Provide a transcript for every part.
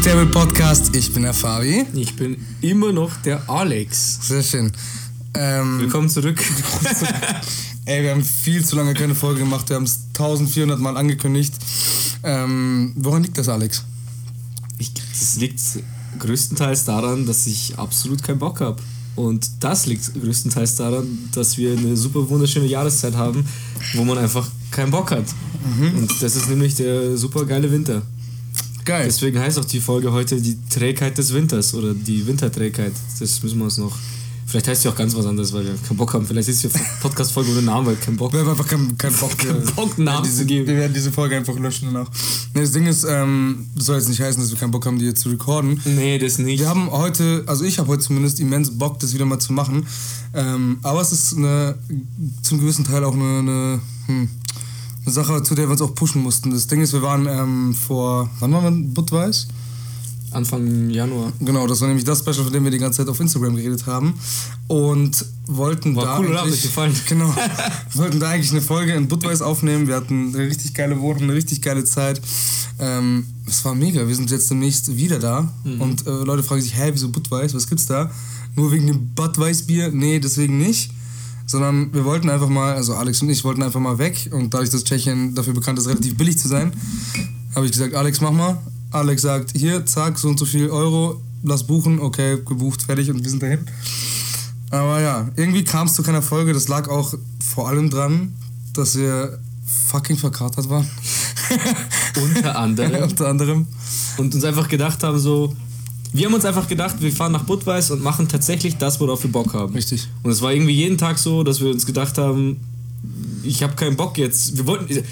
Diskutable Podcast. Ich bin der Fabi. Ich bin immer noch der Alex. Sehr schön. Ähm, Willkommen zurück. ey, wir haben viel zu lange keine Folge gemacht. Wir haben es 1400 Mal angekündigt. Ähm, woran liegt das, Alex? Ich, das liegt größtenteils daran, dass ich absolut keinen Bock habe. Und das liegt größtenteils daran, dass wir eine super wunderschöne Jahreszeit haben, wo man einfach keinen Bock hat. Und das ist nämlich der super geile Winter. Geil. Deswegen heißt auch die Folge heute die Trägheit des Winters oder die Winterträgheit. Das müssen wir uns noch. Vielleicht heißt sie auch ganz was anderes, weil wir keinen Bock haben. Vielleicht ist die Podcast-Folge ohne Namen, weil kein Bock. Wir haben einfach keinen kein Bock, Keinen Bock, einen Namen diese, zu geben. Wir werden diese Folge einfach löschen danach. Nee, das Ding ist, ähm, das soll jetzt nicht heißen, dass wir keinen Bock haben, die jetzt zu recorden. Nee, das nicht. Wir haben heute, also ich habe heute zumindest immens Bock, das wieder mal zu machen. Ähm, aber es ist eine, zum gewissen Teil auch eine, eine, hm, eine Sache, zu der wir uns auch pushen mussten. Das Ding ist, wir waren ähm, vor, wann waren wir in Budweis? Anfang Januar. Genau, das war nämlich das Special, von dem wir die ganze Zeit auf Instagram geredet haben. Und wollten War da. cool, oder? Hat euch gefallen? Genau. wollten da eigentlich eine Folge in Budweis aufnehmen. Wir hatten eine richtig geile Woche, eine richtig geile Zeit. Ähm, es war mega. Wir sind jetzt demnächst wieder da. Mhm. Und äh, Leute fragen sich, hä, wieso Budweis? Was gibt's da? Nur wegen dem Budweis-Bier? Nee, deswegen nicht. Sondern wir wollten einfach mal, also Alex und ich wollten einfach mal weg. Und dadurch, dass Tschechien dafür bekannt ist, relativ billig zu sein, habe ich gesagt, Alex, mach mal. Alex sagt, hier, zack, so und so viel Euro, lass buchen, okay, gebucht, fertig und wir sind dahin. Aber ja, irgendwie kam es zu keiner Folge. Das lag auch vor allem dran, dass wir fucking verkatert waren. Unter anderem. Unter anderem. und uns einfach gedacht haben, so. Wir haben uns einfach gedacht, wir fahren nach Budweis und machen tatsächlich das, worauf wir Bock haben. Richtig. Und es war irgendwie jeden Tag so, dass wir uns gedacht haben, ich habe keinen Bock jetzt. Wir wollten,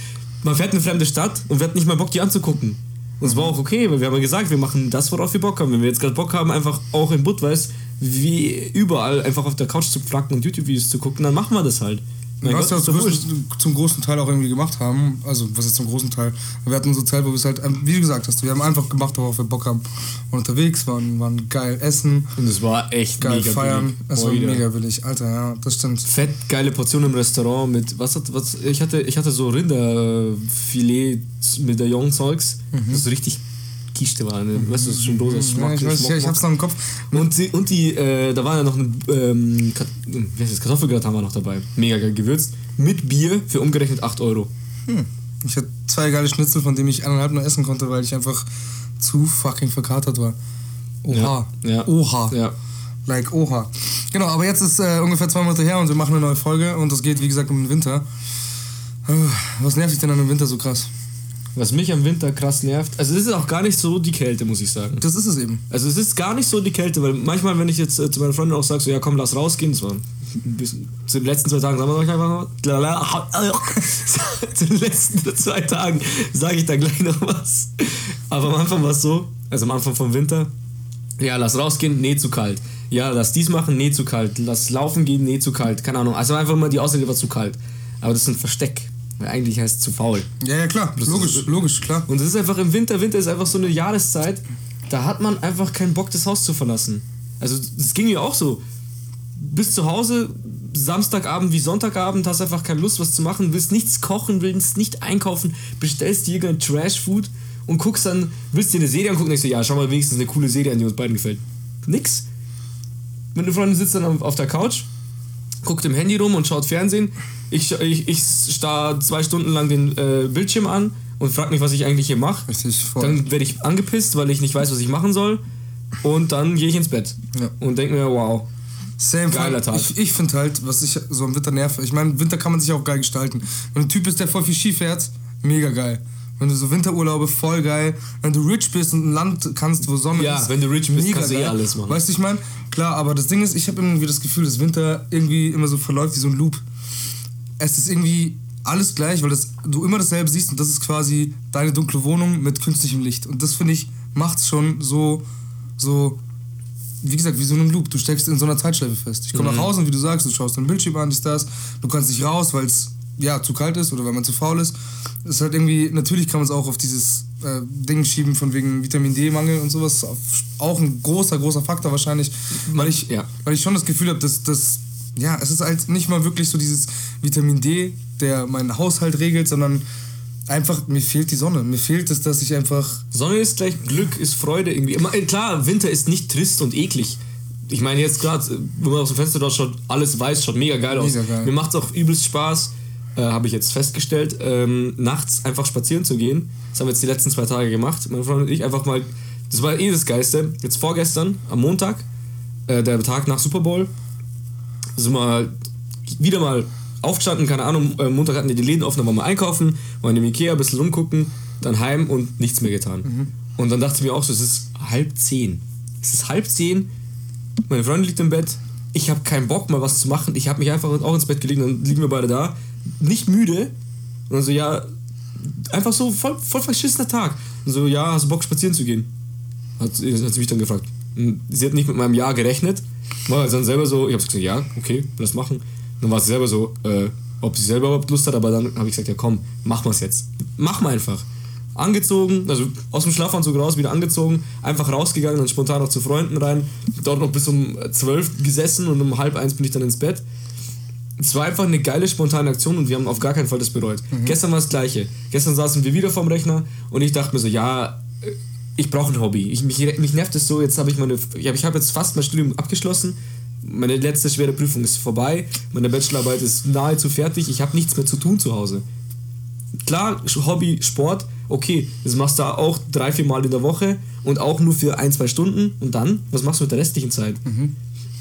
man fährt in eine fremde Stadt und wir hatten nicht mal Bock, die anzugucken. Und es war auch okay, weil wir haben ja gesagt, wir machen das, worauf wir Bock haben. Wenn wir jetzt gerade Bock haben, einfach auch in Budweis, wie überall, einfach auf der Couch zu flacken und YouTube-Videos zu gucken, dann machen wir das halt. Mein was Gott, wir ist zum, zum großen Teil auch irgendwie gemacht haben, also was ist zum großen Teil? Wir hatten so Zeit, wo wir es halt, wie du gesagt hast, wir haben einfach gemacht, worauf wir Bock haben. Waren unterwegs, waren, waren geil essen, Und es war echt geil mega feiern. billig. Es war mega billig, Alter, ja, das stimmt. fett geile Portion im Restaurant mit was hat was ich hatte ich hatte so Rinderfilet mit der Zeugs das so richtig Kiste war ne? weißt du das ist schon bloß das Ja, ich weiß, Schmack, ja, ich hab's noch im Kopf. und die, und die äh, da war ja noch eine ähm, Kat das? Kartoffelgratin war noch dabei mega geil gewürzt mit Bier für umgerechnet 8 Euro Ich hatte zwei geile Schnitzel, von denen ich eineinhalb nur essen konnte, weil ich einfach zu fucking verkatert war. Oha. Ja, ja. Oha. ja Like Oha. Genau, aber jetzt ist äh, ungefähr zwei Monate her und wir machen eine neue Folge und es geht, wie gesagt, um den Winter. Äh, Was nervt dich denn an dem Winter so krass? Was mich am Winter krass nervt also es ist auch gar nicht so die Kälte muss ich sagen Das ist es eben. Also es ist gar nicht so die Kälte, weil manchmal, wenn ich jetzt äh, zu meiner Freundin auch sage, so ja komm, lass rausgehen, das war bis zu den letzten zwei Tagen, sagen wir euch einfach mal, zu den letzten zwei Tagen sage ich da gleich noch was. Aber am Anfang war es so, also am Anfang vom Winter, ja, lass rausgehen, nee, zu kalt. Ja, lass dies machen, nee, zu kalt. Lass laufen gehen, nee, zu kalt. Keine Ahnung. Also einfach mal die Ausrede war zu kalt. Aber das ist ein Versteck. Weil eigentlich heißt es zu faul. Ja, ja, klar. logisch, logisch, klar. Und es ist einfach im Winter, Winter ist einfach so eine Jahreszeit, da hat man einfach keinen Bock, das Haus zu verlassen. Also das ging mir auch so. Bis zu Hause, Samstagabend wie Sonntagabend, hast einfach keine Lust, was zu machen, willst nichts kochen, willst nicht einkaufen, bestellst dir irgendein Trash-Food und guckst dann, willst dir eine Serie angucken und denkst dir, ja, schau mal wenigstens eine coole Serie an, die uns beiden gefällt. Nix. Meine Freundin sitzt dann auf der Couch, guckt im Handy rum und schaut Fernsehen. Ich, ich, ich starr zwei Stunden lang den äh, Bildschirm an und frag mich, was ich eigentlich hier mache. Dann werde ich angepisst, weil ich nicht weiß, was ich machen soll. Und dann gehe ich ins Bett Ja. und denke mir, wow. Same Geiler. Tag. Ich, ich finde halt, was ich so im Winter nerve, ich meine, Winter kann man sich auch geil gestalten. Wenn ein Typ bist, der voll viel Ski fährt, mega geil. Wenn du so Winterurlaube, voll geil. Wenn du rich bist und ein Land kannst, wo Sonne Ja, ist. wenn du rich bist, kannst du eh alles machen. Weißt du, ich meine? Klar, aber das Ding ist, ich habe irgendwie das Gefühl, dass Winter irgendwie immer so verläuft wie so ein Loop. Es ist irgendwie alles gleich, weil das, du immer dasselbe siehst und das ist quasi deine dunkle Wohnung mit künstlichem Licht. Und das finde ich, macht's schon so, so, wie gesagt, wie so ein Loop. Du steckst in so einer Zeitschleife fest. Ich komme nach Hause und wie du sagst, du schaust deinen Bildschirm an, dies, das. Du kannst nicht raus, weil es ja zu kalt ist oder weil man zu faul ist. Es ist halt irgendwie, natürlich kann man es auch auf dieses äh, Ding schieben von wegen Vitamin D-Mangel und sowas. Auch ein großer, großer Faktor wahrscheinlich. Weil ich, Ja. weil ich schon das Gefühl habe, dass das, ja, es ist halt nicht mal wirklich so dieses Vitamin D, der meinen Haushalt regelt, sondern einfach, mir fehlt die Sonne. Mir fehlt es, dass ich einfach. Sonne ist gleich Glück, ist Freude irgendwie. Äh, Klar, Winter ist nicht trist und eklig. Ich meine, jetzt gerade, wenn man aus dem Fenster dort schaut, alles weiß, schaut mega geil aus. Mega geil. Mir macht es auch übelst Spaß, äh, habe ich jetzt festgestellt, ähm, nachts einfach spazieren zu gehen. Das haben wir jetzt die letzten zwei Tage gemacht. Meine Freundin und ich einfach mal, das war eh das Geiste. Jetzt vorgestern, am Montag, äh, der Tag nach Super Bowl, sind wir wieder mal aufgestanden, keine Ahnung, äh, Montag hatten die die Läden offen, dann waren wir einkaufen, waren im Ikea, ein bisschen rumgucken, dann heim und nichts mehr getan. Und dann dachte ich mir auch so, es ist halb zehn. Es ist halb zehn, meine Freundin liegt im Bett, ich habe keinen Bock mal was zu machen, ich habe mich einfach auch ins Bett gelegt, dann liegen wir beide da, nicht müde. Und dann so, ja, einfach so voll, voll verschissener Tag. Und so, ja, hast du Bock spazieren zu gehen? Hat, hat sie mich dann gefragt. Und Sie hat nicht mit meinem Ja gerechnet. War dann selber so, ich habe gesagt, ja, okay, lass machen. Dann war sie selber so, äh, ob sie selber überhaupt Lust hat, aber dann habe ich gesagt, ja komm, mach mal's jetzt. Mach mal einfach. Angezogen, also aus dem Schlafanzug raus, wieder angezogen, einfach rausgegangen, dann spontan noch zu Freunden rein, dort noch bis um 12 gesessen und um halb eins bin ich dann ins Bett. Es war einfach eine geile, spontane Aktion und wir haben auf gar keinen Fall das bereut. Gestern war das Gleiche. Gestern saßen wir wieder vorm Rechner und ich dachte mir so, ja, äh, ich brauche ein Hobby. Ich, mich, mich nervt es so, jetzt habe ich meine, ich habe jetzt fast mein Studium abgeschlossen. Meine letzte schwere Prüfung ist vorbei. Meine Bachelorarbeit ist nahezu fertig. Ich habe nichts mehr zu tun zu Hause. Klar, Hobby, Sport, okay, das machst du auch drei, vier Mal in der Woche und auch nur für ein, zwei Stunden. Und dann, was machst du mit der restlichen Zeit?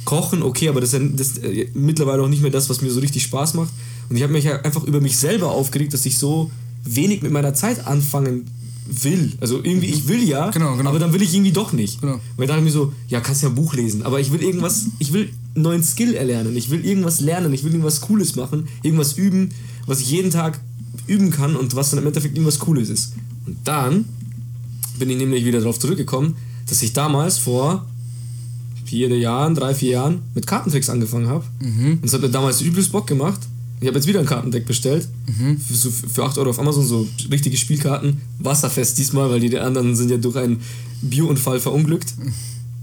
Kochen, okay, aber das ist, ja, das ist äh, mittlerweile auch nicht mehr das, was mir so richtig Spaß macht. Und ich habe mich ja einfach über mich selber aufgeregt, dass ich so wenig mit meiner Zeit anfangen will. Also irgendwie, ich will ja, Genau, genau. aber dann will ich irgendwie doch nicht. Genau. Weil da dachte ich mir so, ja, kannst ja ein Buch lesen, aber ich will irgendwas, ich will einen neuen Skill erlernen, ich will irgendwas lernen, ich will irgendwas Cooles machen, irgendwas üben, was ich jeden Tag üben kann und was dann im Endeffekt irgendwas Cooles ist. Und dann bin ich nämlich wieder darauf zurückgekommen, dass ich damals vor vier Jahren, drei, vier Jahren mit Kartentricks angefangen habe. Und es hat mir damals übelst Bock gemacht. Ich habe jetzt wieder ein Kartendeck bestellt. Für, so, für 8 Euro auf Amazon, so richtige Spielkarten. Wasserfest diesmal, weil die anderen sind ja durch einen Biounfall verunglückt.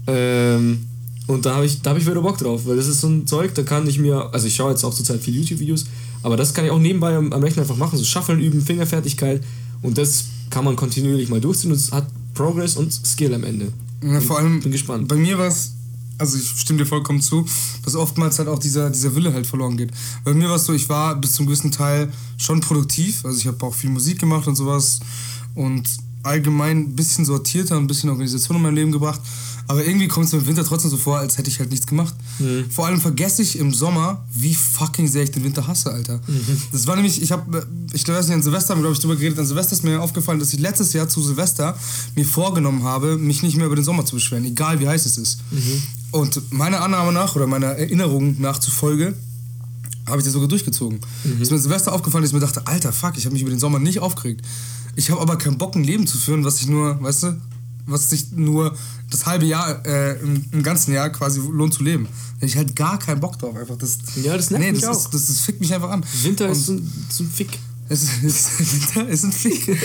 Ähm, und da habe ich, da hab ich wieder Bock drauf, weil das ist so ein Zeug, da kann ich mir, also ich schaue jetzt auch zurzeit viele YouTube-Videos, aber das kann ich auch nebenbei am, am Rechner einfach machen, so Shuffeln üben, Fingerfertigkeit und das kann man kontinuierlich mal durchziehen und es hat Progress und Skill am Ende. Ja, vor allem, bin gespannt. bei mir war es, also ich stimme dir vollkommen zu, dass oftmals halt auch dieser, dieser Wille halt verloren geht. Bei mir war es so, ich war bis zum gewissen Teil schon produktiv, also ich habe auch viel Musik gemacht und sowas und allgemein ein bisschen sortierter, ein bisschen Organisation in mein Leben gebracht. Aber irgendwie kommt es mir im Winter trotzdem so vor, als hätte ich halt nichts gemacht. Vor allem vergesse ich im Sommer, wie fucking sehr ich den Winter hasse, Alter. Das war nämlich, ich habe, ich nicht, an Silvester haben wir, glaube ich, drüber geredet. An Silvester ist mir aufgefallen, dass ich letztes Jahr zu Silvester mir vorgenommen habe, mich nicht mehr über den Sommer zu beschweren, egal wie heiß es ist. Und meiner Annahme nach oder meiner Erinnerung nach zufolge habe ich das sogar durchgezogen. Ist mir Silvester aufgefallen, dass ich mir dachte, alter Fuck, ich habe mich über den Sommer nicht aufgeregt. Ich habe aber keinen Bock, ein Leben zu führen, was ich nur, weißt du, was sich nur das halbe Jahr, äh, im, im ganzen Jahr quasi lohnt zu leben. Da ich halt gar keinen Bock drauf. Einfach das, Ja, das nervt nee, mich das auch. Ist, das, das fickt mich einfach an. Winter ist ein, so ein Fick. es ist, es ist, Winter ist ein Fick.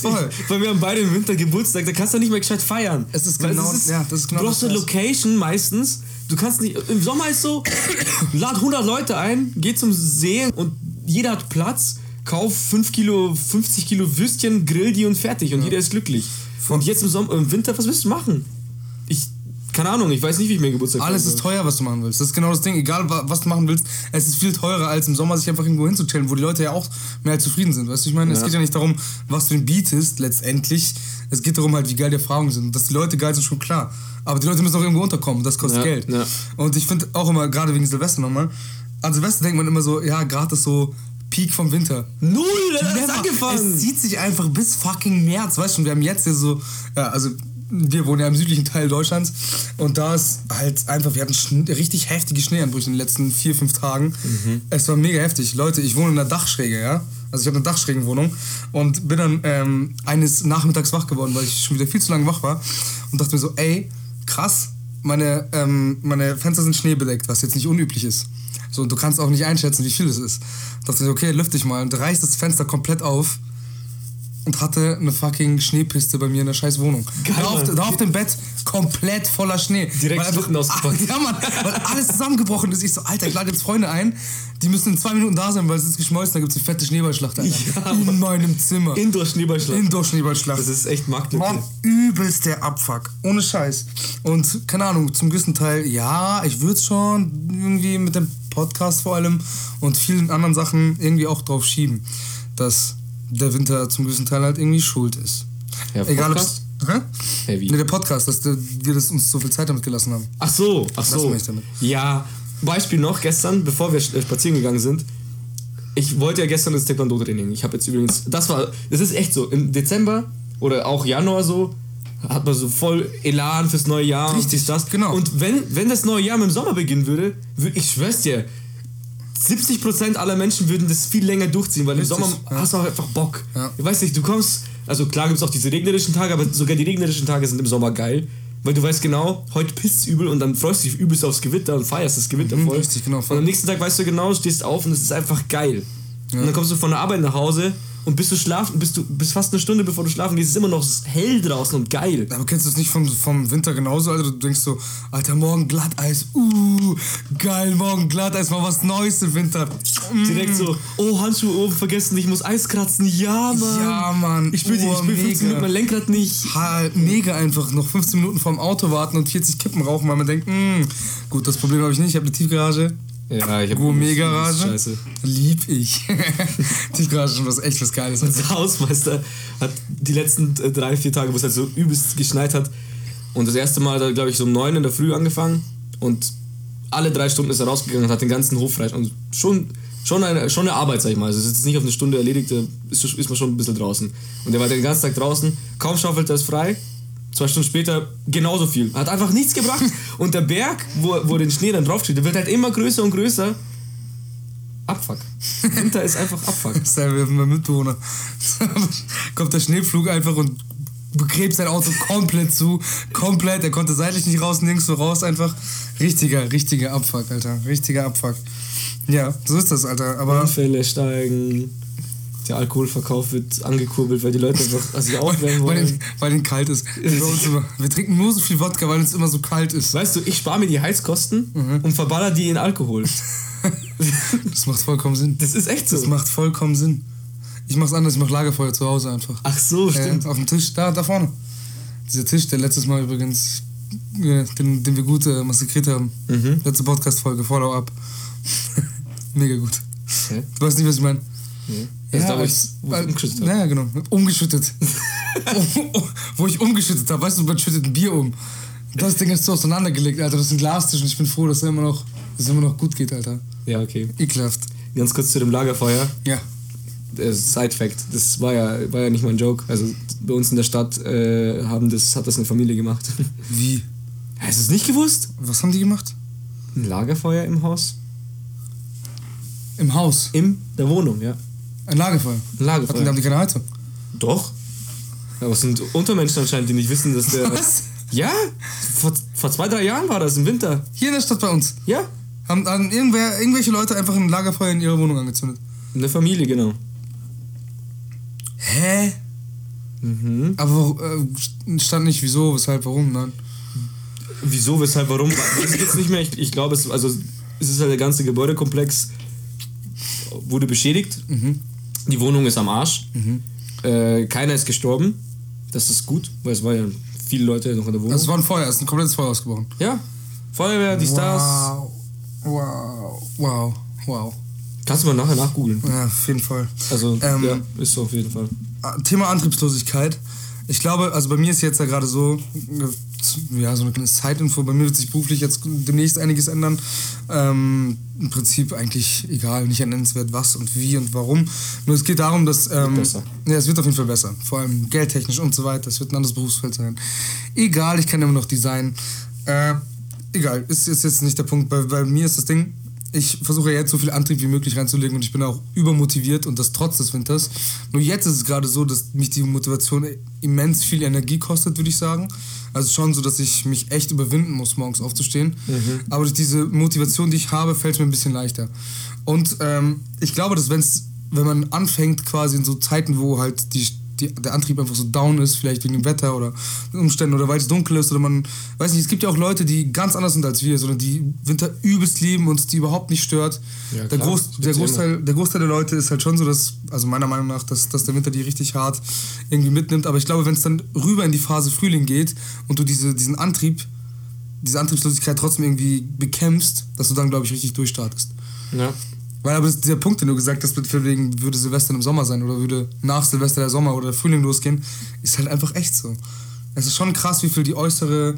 Voll. Weil wir haben beide im Winter Geburtstag, da kannst du nicht mehr gescheit feiern. Es ist genau- ja, das ist genau Du brauchst eine. Location meistens. Du kannst nicht. Im Sommer ist so, lad 100 Leute ein, geh zum See und jeder hat Platz, kauf 5 Kilo, 50 Kilo Würstchen, grill die und fertig und jeder ist glücklich. Und jetzt im, Sommer, im Winter, was willst du machen? Ich, keine Ahnung, ich weiß nicht, wie ich mir Geburtstag Alles ist teuer, was du machen willst. Das ist genau das Ding. Egal, wa- was du machen willst, es ist viel teurer, als im Sommer sich einfach irgendwo hinzustellen, wo die Leute ja auch mehr als zufrieden sind. Weißt du, ich meine, es Ja. geht ja nicht darum, was du ihnen bietest, letztendlich. Es geht darum, halt, wie geil die Erfahrungen sind. Und dass die Leute geil sind, schon klar. Aber die Leute müssen auch irgendwo unterkommen. Das kostet Ja, Geld. ja. Und ich finde auch immer, gerade wegen Silvester nochmal, an Silvester denkt man immer so, ja, gerade ist so Peak vom Winter. Null, das Never. angefangen. Es zieht sich einfach bis fucking März, weißt du? Wir haben jetzt hier so, ja, also wir wohnen ja im südlichen Teil Deutschlands und da ist halt einfach, wir hatten richtig heftige Schneeanbrüche in den letzten vier, fünf Tagen. Es war mega heftig. Leute, ich wohne in einer Dachschräge, ja? Also ich habe eine Dachschrägenwohnung und bin dann ähm, eines Nachmittags wach geworden, weil ich schon wieder viel zu lange wach war und dachte mir so, ey, krass, meine, ähm, meine Fenster sind schneebedeckt, was jetzt nicht unüblich ist. So, und du kannst auch nicht einschätzen, wie viel es ist. Da dachte ich, okay, lüfte ich mal und reiß das Fenster komplett auf und hatte eine fucking Schneepiste bei mir in der scheiß Wohnung. Geil, da, auf, da auf dem Bett komplett voller Schnee. Direkt Schlitten ausgepackt. Ja, Mann, weil alles zusammengebrochen ist. Ich so, Alter, ich lade jetzt Freunde ein, die müssen in zwei Minuten da sein, weil es ist geschmolzen, da gibt es eine fette Schneeballschlacht, Alter. Ja, in meinem Zimmer. Indoor-Schneeballschlag. Indoor-Schneeballschlacht. Das ist echt Marktlücke. Mann, übelst der Abfuck. Ohne Scheiß. Und keine Ahnung, zum gewissen Teil, ja, ich würde schon irgendwie mit dem Podcast vor allem und vielen anderen Sachen irgendwie auch drauf schieben, dass der Winter zum gewissen Teil halt irgendwie schuld ist. Ja, Egal ob's. Hä? Hey, wie? Ne, der Podcast, dass wir das uns so viel Zeit damit gelassen haben. Ach so, ach so. Ja, Beispiel noch gestern, bevor wir äh, spazieren gegangen sind. Ich wollte ja gestern das Taekwondo-Training. Ich habe jetzt übrigens, das war, das ist echt so, im Dezember oder auch Januar so, hat man so voll Elan fürs neue Jahr und Richtig, dies, das. genau. Und wenn, wenn das neue Jahr mit dem Sommer beginnen würde, würde ich schwör's dir, 70% aller Menschen würden das viel länger durchziehen, weil Richtig, im Sommer ja. hast du auch einfach Bock. Ja. Ich weiß nicht, du kommst, also klar gibt es auch diese regnerischen Tage, aber sogar die regnerischen Tage sind im Sommer geil, weil du weißt genau, heute pisst übel und dann freust du dich übelst aufs Gewitter und feierst das Gewitter Mhm, voll. richtig, genau, voll. Und am nächsten Tag weißt du genau, stehst auf und es ist einfach geil. Und dann kommst du von der Arbeit nach Hause und bist du schlafen, bist du bist fast eine Stunde bevor du schlafen gehst, ist immer noch hell draußen und geil. Aber kennst du das nicht vom, vom Winter genauso, Alter? Du denkst so, Alter, morgen Glatteis, uh, geil, morgen Glatteis, mal was Neues im Winter. Mm. Direkt so, oh, Handschuhe oben vergessen, ich muss Eis kratzen. Ja, Mann. Ja, Mann. Ich spüre Oh, ich spür 15 mega. Minuten mein Lenkrad nicht. Ha, mega einfach, noch 15 Minuten vorm Auto warten und 40 Kippen rauchen, weil man denkt, mh, gut, das Problem habe ich nicht, ich habe eine Tiefgarage. Ja, ich hab Gourmet-Garage. Scheiße. Lieb ich. Tiefgarage ist schon was echt was Geiles. Unser Hausmeister hat die letzten äh, drei, vier Tage, wo es halt so übelst geschneit hat. Und das erste Mal hat er, glaube ich, so um neun in der Früh angefangen. Und alle drei Stunden ist er rausgegangen und hat den ganzen Hof frei. Und schon, schon, eine, schon eine Arbeit, sag ich mal. Also es ist jetzt nicht auf eine Stunde erledigt, da ist, ist man schon ein bisschen draußen. Und er war den ganzen Tag draußen, kaum schaufelt er es frei. Zwei Stunden später genauso viel. Hat einfach nichts gebracht. Und der Berg, wo, wo den Schnee dann draufsteht, der wird halt immer größer und größer. Abfuck. Winter ist einfach Abfuck. Das ist ja mein Mitbewohner. Kommt der Schneepflug einfach und begräbt sein Auto komplett zu. Komplett. Er konnte seitlich nicht raus, nirgends so raus. Einfach richtiger, richtiger Abfuck, Alter. Richtiger Abfuck. Ja, so ist das, Alter. Aber Unfälle steigen, der Alkoholverkauf wird angekurbelt, weil die Leute einfach also aufwärmen weil, wollen. den, weil den kalt ist. Immer. Wir trinken nur so viel Wodka, weil es immer so kalt ist. Weißt du, ich spare mir die Heizkosten Mhm. und verballer die in Alkohol. Das macht vollkommen Sinn. Das ist echt so. Das macht vollkommen Sinn. Ich mach's anders, ich mach Lagerfeuer zu Hause einfach. Ach so, stimmt. Äh, auf dem Tisch, da, da vorne. Dieser Tisch, der letztes Mal übrigens, äh, den, den wir gut äh, massakriert haben. Mhm. Letzte Podcast-Folge, Follow-up. Mega gut. Hä? Du weißt nicht, was ich meine? Das Ja, da, wo ich wo ich umgeschüttet habe. Ja, genau. Umgeschüttet. Wo ich umgeschüttet habe. Weißt du, man schüttet ein Bier um. Das Ding ist so auseinandergelegt, Alter. Das ist ein Glastisch und ich bin froh, dass er immer noch, dass es immer noch gut geht, Alter. Ja, okay. Ekelhaft. Ganz kurz zu dem Lagerfeuer. Ja. Äh, Side Fact, das war ja, war ja nicht mal ein Joke. Also bei uns in der Stadt äh, haben das, hat das eine Familie gemacht. Wie? Hast du es nicht gewusst? Was haben die gemacht? Ein Lagerfeuer im Haus? Im Haus. In der Wohnung, ja. Ein Lagerfeuer. Ein Hatten, Lagerfeuer. haben die keine Heizung? Doch. Aber es sind Untermenschen anscheinend, die nicht wissen, dass der. Was? Ja, vor, vor zwei, drei Jahren war das im Winter. Hier in der Stadt bei uns. Ja, Haben, haben irgendwer, irgendwelche Leute einfach ein Lagerfeuer in ihrer Wohnung angezündet. eine Familie, genau. Hä? Mhm. Aber äh, stand nicht wieso, weshalb, warum, nein. Wieso, weshalb, warum? Weiß ich jetzt nicht mehr. Ich, ich glaube, es, also, es ist halt der ganze Gebäudekomplex wurde beschädigt. Die Wohnung ist am Arsch. Äh, keiner ist gestorben. Das ist gut, weil es war ja viele Leute noch in der Wohnung. Also es war ein Feuer, es ist ein komplettes Feuer ausgebrochen. ja, Feuerwehr, die Stars. Wow. Wow. Wow. Wow. Kannst du mal nachher nachgoogeln. Ja, auf jeden Fall. Also, Ähm, ja, ist so auf jeden Fall. Thema Antriebslosigkeit. Ich glaube, also bei mir ist jetzt ja gerade so, ja, so eine kleine Zeitinfo. Bei mir wird sich beruflich jetzt demnächst einiges ändern. Ähm, Im Prinzip eigentlich egal, nicht nennenswert was und wie und warum. Nur es geht darum, dass. Ähm, besser. Ja, es wird auf jeden Fall besser. Vor allem geldtechnisch und so weiter. Es wird ein anderes Berufsfeld sein. Egal, ich kann immer noch Design. Äh, egal, ist, ist jetzt nicht der Punkt. Bei, bei mir ist das Ding, ich versuche jetzt so viel Antrieb wie möglich reinzulegen und ich bin auch übermotiviert und das trotz des Winters. Nur jetzt ist es gerade so, dass mich die Motivation immens viel Energie kostet, würde ich sagen. Also schon so, dass ich mich echt überwinden muss, morgens aufzustehen. Aber durch diese Motivation, die ich habe, fällt es mir ein bisschen leichter. Und ähm, ich glaube, dass wenn's, wenn man anfängt, quasi in so Zeiten, wo halt die die, der Antrieb einfach so down ist, vielleicht wegen dem Wetter oder Umständen oder weil es dunkel ist oder man, weiß nicht, es gibt ja auch Leute, die ganz anders sind als wir, sondern die Winter übelst lieben und es die überhaupt nicht stört. Ja, der, klar, Groß, der, Großteil, der Großteil der Leute ist halt schon so, dass, also meiner Meinung nach, dass, dass der Winter die richtig hart irgendwie mitnimmt, aber ich glaube, wenn es dann rüber in die Phase Frühling geht und du diese, diesen Antrieb, diese Antriebslosigkeit trotzdem irgendwie bekämpfst, dass du dann, glaube ich, richtig durchstartest. Ja. Weil aber dieser Punkt, den du gesagt hast, mit wegen würde Silvester im Sommer sein oder würde nach Silvester der Sommer oder der Frühling losgehen, ist halt einfach echt so. Es ist schon krass, wie viel die äußere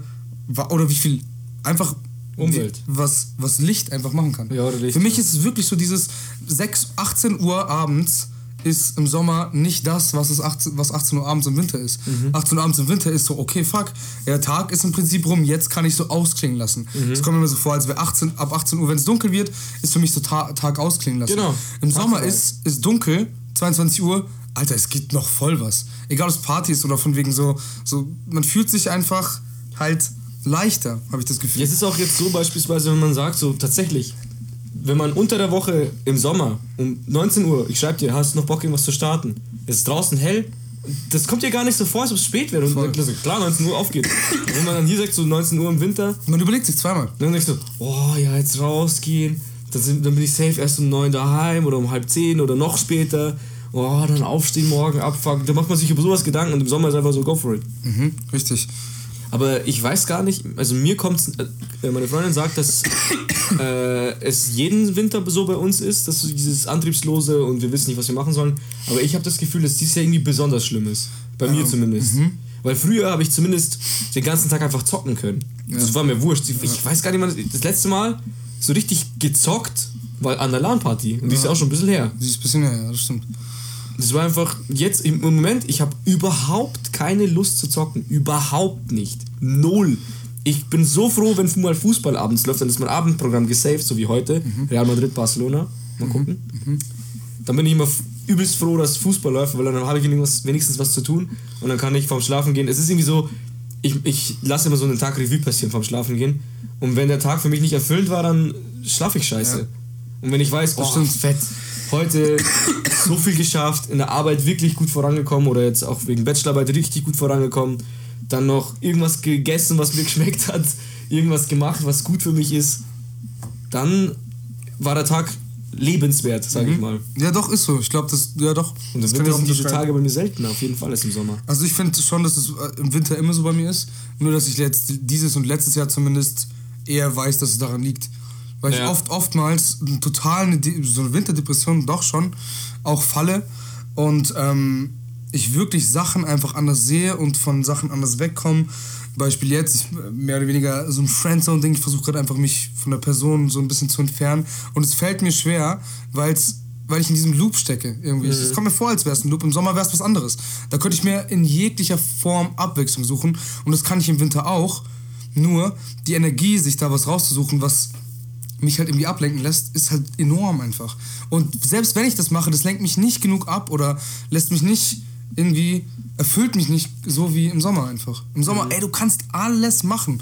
oder wie viel einfach Umwelt. was, was Licht einfach machen kann. Ja, oder Licht, Für mich ja. ist es wirklich so dieses 6, 18 Uhr abends ist im Sommer nicht das, was, es 18, was 18 Uhr abends im Winter ist. 18 Uhr abends im Winter ist so, okay, fuck, der Tag ist im Prinzip rum, jetzt kann ich so ausklingen lassen. Es kommt mir so vor, als wäre 18, ab 18 Uhr, wenn es dunkel wird, ist für mich so Ta Tag ausklingen lassen. Genau. Im Sommer ist, ist dunkel, 22 Uhr, Alter, es geht noch voll was. Egal ob es Party ist oder von wegen so, so, man fühlt sich einfach halt leichter, habe ich das Gefühl. Jetzt ist auch jetzt so beispielsweise, wenn man sagt, so tatsächlich, wenn man unter der Woche im Sommer um 19 Uhr, ich schreibe dir, hast du noch Bock, irgendwas zu starten? Es ist draußen hell, das kommt dir gar nicht so vor, als ob es spät wäre. Und Voll. dann, klar, 19 Uhr aufgeht. Und wenn man dann hier sagt, so 19 Uhr im Winter, Man überlegt sich zweimal. dann denkst du, oh ja, jetzt rausgehen, dann, sind, dann bin ich safe erst um 9 daheim oder um halb 10 oder noch später. Oh, dann aufstehen morgen, abfangen. Da macht man sich über sowas Gedanken und im Sommer ist einfach so, go for it. Mhm, richtig. Aber ich weiß gar nicht, also mir kommt äh, meine Freundin sagt, dass äh, es jeden Winter so bei uns ist, dass so dieses Antriebslose und wir wissen nicht, was wir machen sollen. Aber ich habe das Gefühl, dass dieses Jahr irgendwie besonders schlimm ist. Bei mir zumindest. Weil früher habe ich zumindest den ganzen Tag einfach zocken können. Das war mir wurscht. Ich, ich weiß gar nicht das letzte Mal so richtig gezockt war an der LAN-Party. Und die ist ja auch schon ein bisschen her. Sie ist ein bisschen, ja, ja, das stimmt. Das war einfach jetzt im Moment, ich habe überhaupt keine Lust zu zocken. Überhaupt nicht. Null. Ich bin so froh, wenn mal Fußball abends läuft, dann ist mein Abendprogramm gesaved, so wie heute. Real Madrid, Barcelona. Mal gucken. Dann bin ich immer übelst froh, dass Fußball läuft, weil dann habe ich wenigstens, was zu tun und dann kann ich vorm Schlafen gehen. Es ist irgendwie so, ich, ich lasse immer so einen Tag Revue passieren vorm Schlafen gehen. Und wenn der Tag für mich nicht erfüllend war, dann schlafe ich scheiße. Ja. Und wenn ich weiß, oh, fett, heute so viel geschafft, in der Arbeit wirklich gut vorangekommen oder jetzt auch wegen Bachelorarbeit richtig gut vorangekommen, dann noch irgendwas gegessen, was mir geschmeckt hat, irgendwas gemacht, was gut für mich ist, dann war der Tag lebenswert, sage ich mal. Ja, doch, ist so. Ich glaube, das, ja, doch. Und das auch sind diese. Tage bei mir seltener, auf jeden Fall als im Sommer. Also ich finde schon, dass es äh, im Winter immer so bei mir ist. Nur, dass ich letzt, dieses und letztes Jahr zumindest eher weiß, dass es daran liegt. Weil ich Ja. oft, oftmals total eine, so eine Winterdepression doch schon auch falle und ähm, ich wirklich Sachen einfach anders sehe und von Sachen anders wegkomme. Beispiel jetzt, ich, mehr oder weniger so ein Friendzone-Ding, ich versuche gerade einfach mich von der Person so ein bisschen zu entfernen und es fällt mir schwer, weil's, weil ich in diesem Loop stecke irgendwie. Es kommt mir vor, als wäre es ein Loop, im Sommer wäre es was anderes. Da könnte ich mir in jeglicher Form Abwechslung suchen und das kann ich im Winter auch. Nur die Energie, sich da was rauszusuchen, was mich halt irgendwie ablenken lässt, ist halt enorm einfach. Und selbst wenn ich das mache, das lenkt mich nicht genug ab oder lässt mich nicht irgendwie, erfüllt mich nicht so wie im Sommer einfach. Im Sommer, ey, du kannst alles machen.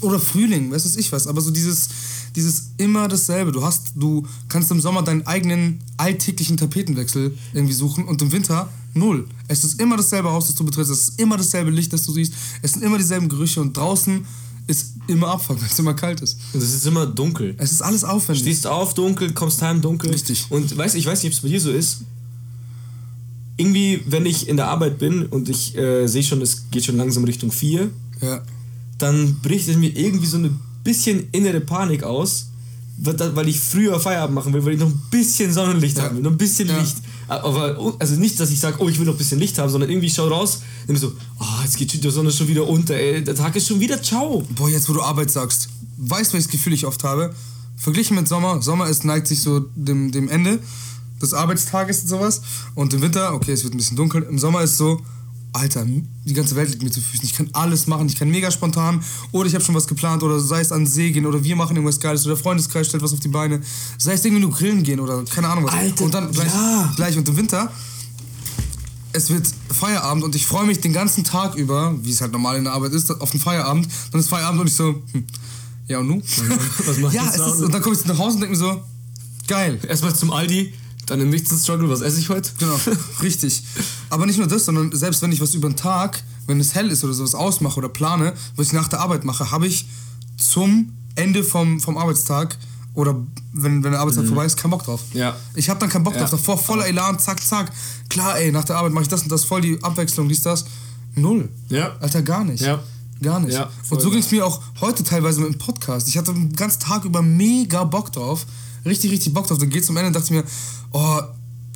Oder Frühling, weiß was ich was. Aber so dieses, dieses immer dasselbe. Du hast, du kannst im Sommer deinen eigenen alltäglichen Tapetenwechsel irgendwie suchen und im Winter null. Es ist immer dasselbe Haus, das du betrittst. Es ist immer dasselbe Licht, das du siehst. Es sind immer dieselben Gerüche und draußen ist immer Abfall, weil es immer kalt ist. Und es ist immer dunkel. Es ist alles aufwendig. Stehst auf, dunkel, kommst heim, dunkel. Richtig. Und weiß, ich weiß nicht, ob es bei dir so ist. Irgendwie, wenn ich in der Arbeit bin und ich äh, sehe schon, es geht schon langsam Richtung 4, Ja. dann bricht es mir irgendwie so ein bisschen innere Panik aus, weil ich früher Feierabend machen will, weil ich noch ein bisschen Sonnenlicht Ja. haben will, noch ein bisschen Ja. Licht. Aber also nicht, dass ich sage, oh, ich will noch ein bisschen Licht haben, sondern irgendwie schau raus und so, oh, jetzt geht die Sonne schon wieder unter, ey, der Tag ist schon wieder ciao. Boah, jetzt wo du Arbeit sagst, weißt du, welches Gefühl ich oft habe? Verglichen mit Sommer, Sommer ist, neigt sich so dem, dem Ende des Arbeitstages und sowas. Und im Winter, okay, es wird ein bisschen dunkel. Im Sommer ist so, Alter, die ganze Welt liegt mir zu Füßen. Ich kann alles machen. Ich kann mega spontan oder ich habe schon was geplant oder sei es an den See gehen oder wir machen irgendwas Geiles oder der Freundeskreis stellt was auf die Beine. Sei es irgendwie nur grillen gehen oder keine Ahnung was. Alter, und dann gleich, ja. gleich und im Winter es wird Feierabend und ich freue mich den ganzen Tag über, wie es halt normal in der Arbeit ist, auf den Feierabend. Dann ist Feierabend und ich so, hm, ja und nu? Was macht ja, es ist, und dann komme ich nach Hause und denke mir so, geil. Erstmal zum Aldi, dann im nächsten Struggle, was esse ich heute? Genau, richtig. Aber nicht nur das, sondern selbst wenn ich was über den Tag, wenn es hell ist oder sowas ausmache oder plane, was ich nach der Arbeit mache, habe ich zum Ende vom, vom Arbeitstag oder wenn, wenn der Arbeitstag vorbei ist, keinen Bock drauf. Mhm. Ja. Ich habe dann keinen Bock Ja. drauf. Davor voller Elan, zack, zack. Klar, ey, nach der Arbeit mache ich das und das, voll die Abwechslung, dies, das. Null. Ja. Alter, gar nicht. Ja. Gar nicht. Ja, und so ging es mir auch heute teilweise mit dem Podcast. Ich hatte den ganzen Tag über mega Bock drauf. Richtig, richtig Bock drauf. Dann geht's zum Ende und dachte ich mir, oh,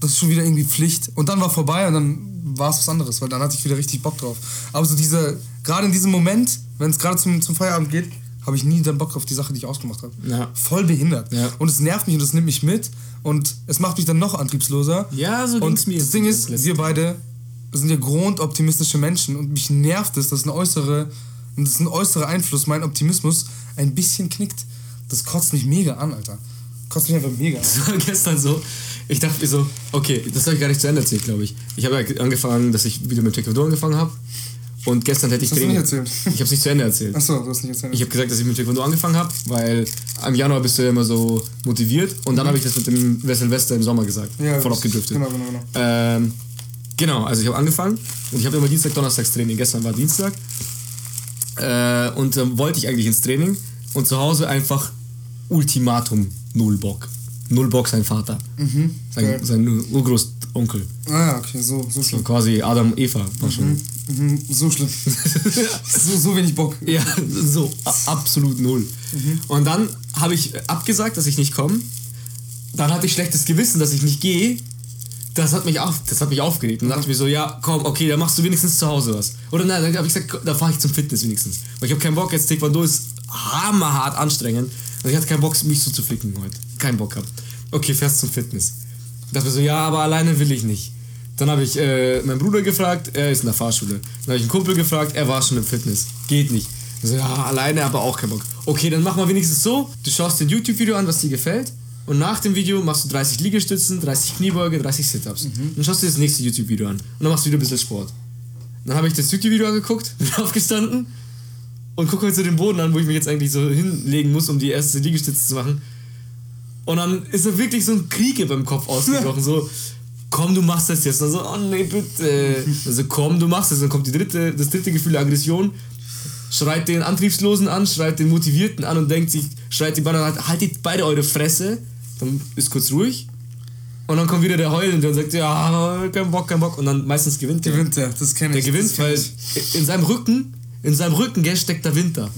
das ist schon wieder irgendwie Pflicht. Und dann war vorbei und dann war es was anderes, weil dann hatte ich wieder richtig Bock drauf. Aber so diese, gerade in diesem Moment, wenn es gerade zum, zum Feierabend geht, habe ich nie dann Bock auf die Sache, die ich ausgemacht habe. Ja. Voll behindert. Ja. Und es nervt mich und es nimmt mich mit und es macht mich dann noch antriebsloser. Ja, so Und ging's mir. das Ding ist, wir beide sind ja grundoptimistische Menschen und mich nervt es, dass ein äußere, dass ein äußerer Einfluss mein Optimismus ein bisschen knickt. Das kotzt mich mega an, Alter. Kotzt mich einfach mega an. Das war gestern so. Ich dachte mir so, okay, das habe ich gar nicht zu Ende erzählt, glaube ich. Ich habe ja angefangen, dass ich wieder mit Taekwondo angefangen habe. Und gestern hätte ich hast Training. nicht erzählt. Ich habe es nicht zu Ende erzählt. Achso, du hast nicht erzählt. Ich habe gesagt, dass ich mit Taekwondo angefangen habe, weil im Januar bist du ja immer so motiviert. Und dann habe ich das mit dem Silvester im Sommer gesagt. Mhm. Ja, voll abgedriftet. genau, genau, genau. Ähm, genau, also ich habe angefangen und ich habe immer Dienstag, Donnerstags Training. Gestern war Dienstag. Äh, und dann wollte ich eigentlich ins Training und zu Hause einfach Ultimatum, null Bock. Null Bock sein Vater. Mhm. Sein, geil. sein Urgroßonkel. Ah ja, okay, so, so So schlimm. quasi Adam Eva war schon. Mhm, so schlimm. so, so wenig Bock. Ja, so absolut null. Und dann habe ich abgesagt, dass ich nicht komme. Dann hatte ich schlechtes Gewissen, dass ich nicht gehe. Das hat mich auf, das hat mich aufgeregt. Und dann dachte ich mir so, ja, komm, okay, dann machst du wenigstens zu Hause was. Oder nein, dann habe ich gesagt, da fahre ich zum Fitness wenigstens. Weil ich habe keinen Bock, jetzt Taekwondo ist hammerhart anstrengend. Und ich hatte keinen Bock, mich so zu flicken heute. Keinen Bock gehabt. Okay, fährst zum Fitness. Dachte mir so, ja, aber alleine will ich nicht. Dann habe ich äh, meinen Bruder gefragt, er ist in der Fahrschule. Dann habe ich einen Kumpel gefragt, er war schon im Fitness. Geht nicht. Ich so, ja, alleine, aber auch keinen Bock. Okay, dann mach mal wenigstens so, du schaust dir ein YouTube-Video an, was dir gefällt. Und nach dem Video machst du 30 Liegestützen, 30 Kniebeuge, 30 Sit-Ups. Dann schaust du dir das nächste YouTube-Video an. Und dann machst du wieder ein bisschen Sport. Dann habe ich das YouTube-Video angeguckt, bin aufgestanden und gucke heute so den Boden an, wo ich mich jetzt eigentlich so hinlegen muss, um die erste Liegestütze zu machen. Und dann ist da wirklich so ein Krieg in meinem Kopf ausgebrochen. So, komm, du machst das jetzt. Und dann so, oh nee, bitte. Also komm, du machst das. Dann kommt die dritte, das dritte Gefühl der Aggression. Schreit den Antriebslosen an, schreit den Motivierten an und denkt sich, schreit die beiden an, haltet beide eure Fresse. Dann ist kurz ruhig. Und dann kommt wieder der Heulende und sagt, ja, kein Bock, kein Bock. Und dann meistens gewinnt der. Gewinnt der, das kenne Der ich. gewinnt, das kenn weil in seinem Rücken, in seinem Rücken, gell, steckt der Winter.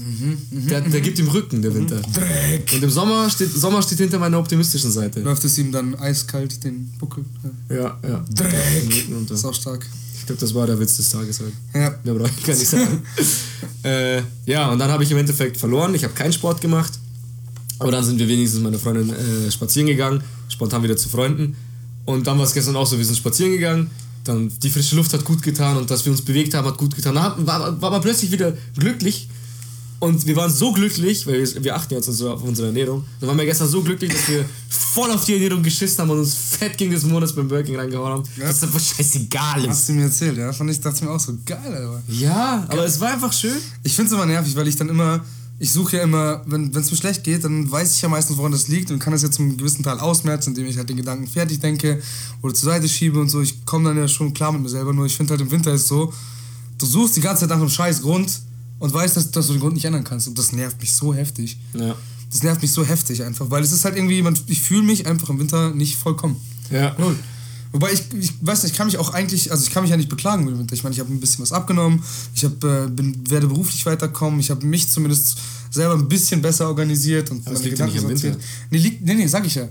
der, der gibt ihm Rücken, der Winter. Dreck. Und im Sommer steht, Sommer steht hinter meiner optimistischen Seite. Läuft es ihm dann eiskalt den Buckel. Ja. Ja. Dreck. Und, Ist auch stark. ich glaube, das war der Witz des Tages heute. Ja. Mehr brauche ich gar nicht sagen. äh, ja, und dann habe ich im Endeffekt verloren. Ich habe keinen Sport gemacht. Aber dann sind wir wenigstens mit meiner Freundin äh, spazieren gegangen. Spontan wieder zu Freunden. Und dann war es gestern auch so, wir sind spazieren gegangen. Dann die frische Luft hat gut getan und dass wir uns bewegt haben, hat gut getan. Dann war, war man plötzlich wieder glücklich. Und wir waren so glücklich, weil wir, wir achten jetzt auf unsere Ernährung. Dann waren wir gestern so glücklich, dass wir voll auf die Ernährung geschissen haben und uns fett gegen des Monats beim Burger King reingehauen haben. Ja. Das ist einfach scheißegal ist. Hast du mir erzählt, ja? Fand ich, dachte ich mir auch so, geil, Alter. Ja, aber es war einfach schön. Ich finde es immer nervig, weil ich dann immer, ich suche ja immer, wenn es mir schlecht geht, dann weiß ich ja meistens, woran das liegt und kann das jetzt zum gewissen Teil ausmerzen, indem ich halt den Gedanken fertig denke oder zur Seite schiebe und so. Ich komme dann ja schon klar mit mir selber, nur ich finde halt im Winter ist so, du suchst die ganze Zeit nach einem scheiß Grund und weißt, dass, dass du den Grund nicht ändern kannst und das nervt mich so heftig. Ja. Das nervt mich so heftig einfach, weil es ist halt irgendwie, ich fühle mich einfach im Winter nicht vollkommen. Ja. Null. Wobei ich, ich weiß nicht, ich kann mich auch eigentlich, also ich kann mich ja nicht beklagen mit dem Winter. Ich meine, ich habe ein bisschen was abgenommen, ich hab, äh, bin, werde beruflich weiterkommen, ich habe mich zumindest selber ein bisschen besser organisiert und Aber meine liegt ja nicht sortiert. Nee, liegt, nee, nee, sag ich ja.